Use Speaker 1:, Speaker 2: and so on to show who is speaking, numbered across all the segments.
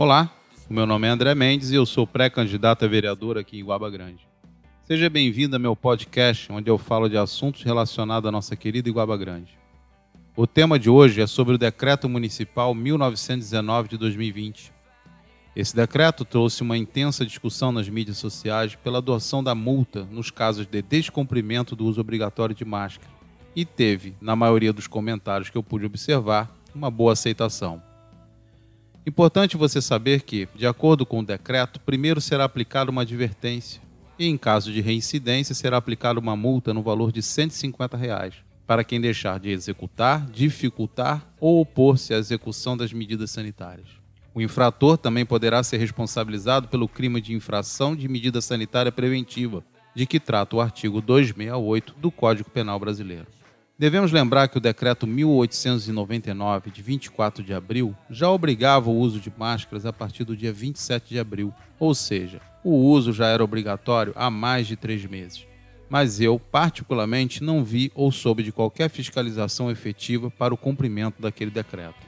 Speaker 1: Olá, o meu nome é André Mendes e eu sou pré-candidato a vereador aqui em Guaba Grande. Seja bem-vindo ao meu podcast, onde eu falo de assuntos relacionados à nossa querida Iguaba Grande. O tema de hoje é sobre o Decreto Municipal 1919 de 2020. Esse decreto trouxe uma intensa discussão nas mídias sociais pela adoção da multa nos casos de descumprimento do uso obrigatório de máscara e teve, na maioria dos comentários que eu pude observar, uma boa aceitação. Importante você saber que, de acordo com o decreto, primeiro será aplicada uma advertência e, em caso de reincidência, será aplicada uma multa no valor de 150 reais para quem deixar de executar, dificultar ou opor-se à execução das medidas sanitárias. O infrator também poderá ser responsabilizado pelo crime de infração de medida sanitária preventiva, de que trata o artigo 268 do Código Penal Brasileiro. Devemos lembrar que o decreto 1899, de 24 de abril, já obrigava o uso de máscaras a partir do dia 27 de abril, ou seja, o uso já era obrigatório há mais de três meses. Mas eu, particularmente, não vi ou soube de qualquer fiscalização efetiva para o cumprimento daquele decreto.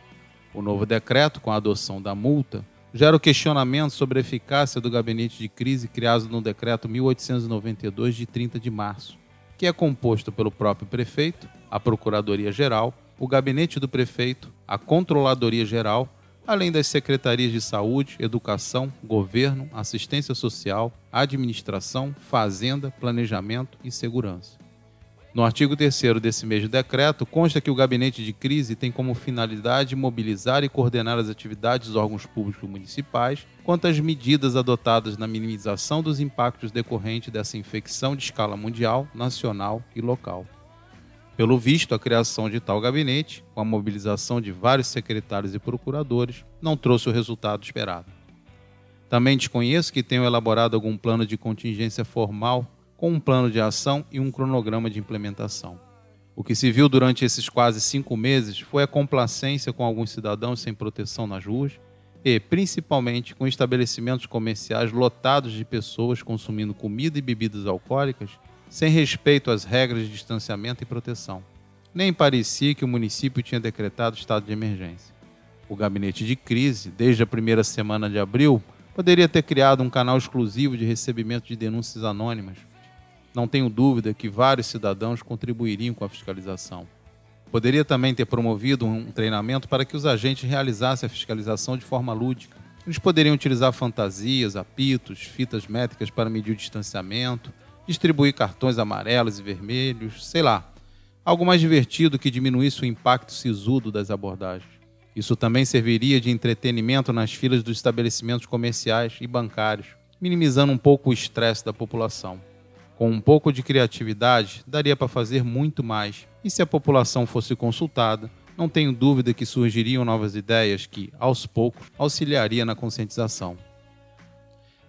Speaker 1: O novo decreto, com a adoção da multa, gera o questionamento sobre a eficácia do gabinete de crise criado no decreto 1892 de 30 de março, que é composto pelo próprio prefeito, a Procuradoria-Geral, o gabinete do prefeito, a Controladoria Geral, além das secretarias de Saúde, Educação, Governo, Assistência Social, Administração, Fazenda, Planejamento e Segurança. No artigo 3 desse mesmo decreto, consta que o gabinete de crise tem como finalidade mobilizar e coordenar as atividades dos órgãos públicos municipais quanto às medidas adotadas na minimização dos impactos decorrentes dessa infecção de escala mundial, nacional e local. Pelo visto, a criação de tal gabinete, com a mobilização de vários secretários e procuradores, não trouxe o resultado esperado. Também desconheço que tenham elaborado algum plano de contingência formal com um plano de ação e um cronograma de implementação. O que se viu durante esses quase cinco meses foi a complacência com alguns cidadãos sem proteção nas ruas e, principalmente, com estabelecimentos comerciais lotados de pessoas consumindo comida e bebidas alcoólicas sem respeito às regras de distanciamento e proteção. Nem parecia que o município tinha decretado estado de emergência. O gabinete de crise, desde a primeira semana de abril, poderia ter criado um canal exclusivo de recebimento de denúncias anônimas, não tenho dúvida que vários cidadãos contribuiriam com a fiscalização. Poderia também ter promovido um treinamento para que os agentes realizassem a fiscalização de forma lúdica. Eles poderiam utilizar fantasias, apitos, fitas métricas para medir o distanciamento, distribuir cartões amarelos e vermelhos, sei lá. Algo mais divertido que diminuísse o impacto sisudo das abordagens. Isso também serviria de entretenimento nas filas dos estabelecimentos comerciais e bancários, minimizando um pouco o estresse da população. Com um pouco de criatividade, daria para fazer muito mais. E se a população fosse consultada, não tenho dúvida que surgiriam novas ideias que, aos poucos, auxiliaria na conscientização.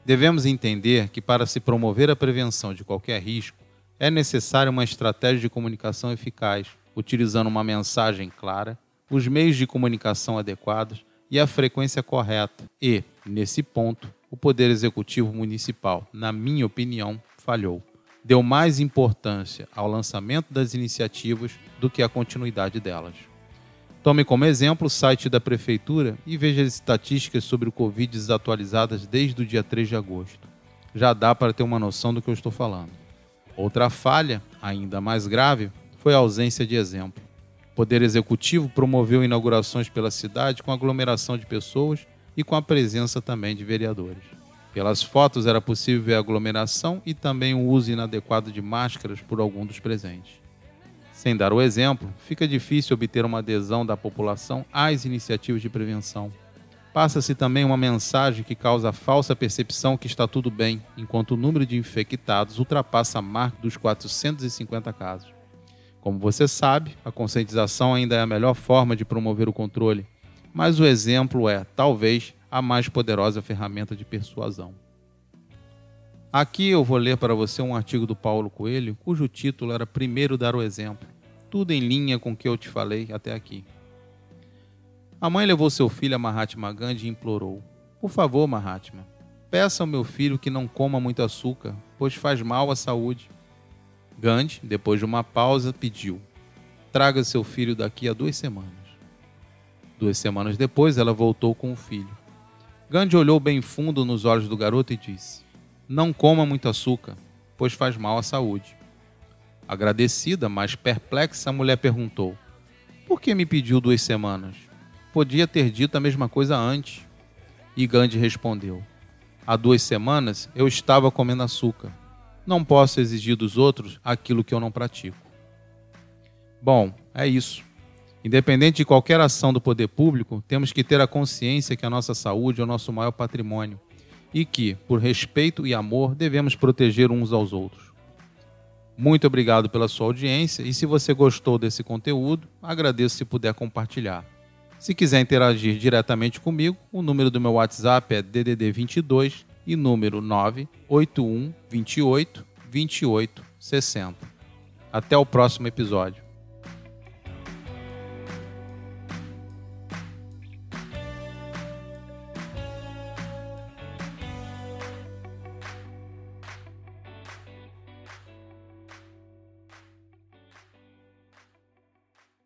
Speaker 1: Devemos entender que para se promover a prevenção de qualquer risco, é necessária uma estratégia de comunicação eficaz, utilizando uma mensagem clara, os meios de comunicação adequados e a frequência correta. E, nesse ponto, o Poder Executivo Municipal, na minha opinião, falhou deu mais importância ao lançamento das iniciativas do que à continuidade delas. Tome como exemplo o site da Prefeitura e veja as estatísticas sobre o Covid desatualizadas desde o dia 3 de agosto. Já dá para ter uma noção do que eu estou falando. Outra falha, ainda mais grave, foi a ausência de exemplo. O Poder Executivo promoveu inaugurações pela cidade com aglomeração de pessoas e com a presença também de vereadores. Pelas fotos era possível ver a aglomeração e também o uso inadequado de máscaras por algum dos presentes. Sem dar o exemplo, fica difícil obter uma adesão da população às iniciativas de prevenção. Passa-se também uma mensagem que causa a falsa percepção que está tudo bem, enquanto o número de infectados ultrapassa a marca dos 450 casos. Como você sabe, a conscientização ainda é a melhor forma de promover o controle, mas o exemplo é, talvez, a mais poderosa ferramenta de persuasão. Aqui eu vou ler para você um artigo do Paulo Coelho, cujo título era Primeiro dar o exemplo. Tudo em linha com o que eu te falei até aqui. A mãe levou seu filho a Mahatma Gandhi e implorou: Por favor, Mahatma, peça ao meu filho que não coma muito açúcar, pois faz mal à saúde. Gandhi, depois de uma pausa, pediu: Traga seu filho daqui a duas semanas. Duas semanas depois, ela voltou com o filho. Gandhi olhou bem fundo nos olhos do garoto e disse: Não coma muito açúcar, pois faz mal à saúde. Agradecida, mas perplexa, a mulher perguntou: Por que me pediu duas semanas? Podia ter dito a mesma coisa antes. E Gandhi respondeu: Há duas semanas eu estava comendo açúcar. Não posso exigir dos outros aquilo que eu não pratico. Bom, é isso. Independente de qualquer ação do poder público, temos que ter a consciência que a nossa saúde é o nosso maior patrimônio e que, por respeito e amor, devemos proteger uns aos outros. Muito obrigado pela sua audiência e se você gostou desse conteúdo, agradeço se puder compartilhar. Se quiser interagir diretamente comigo, o número do meu WhatsApp é DDD 22 e número 981 28 28 60. Até o próximo episódio.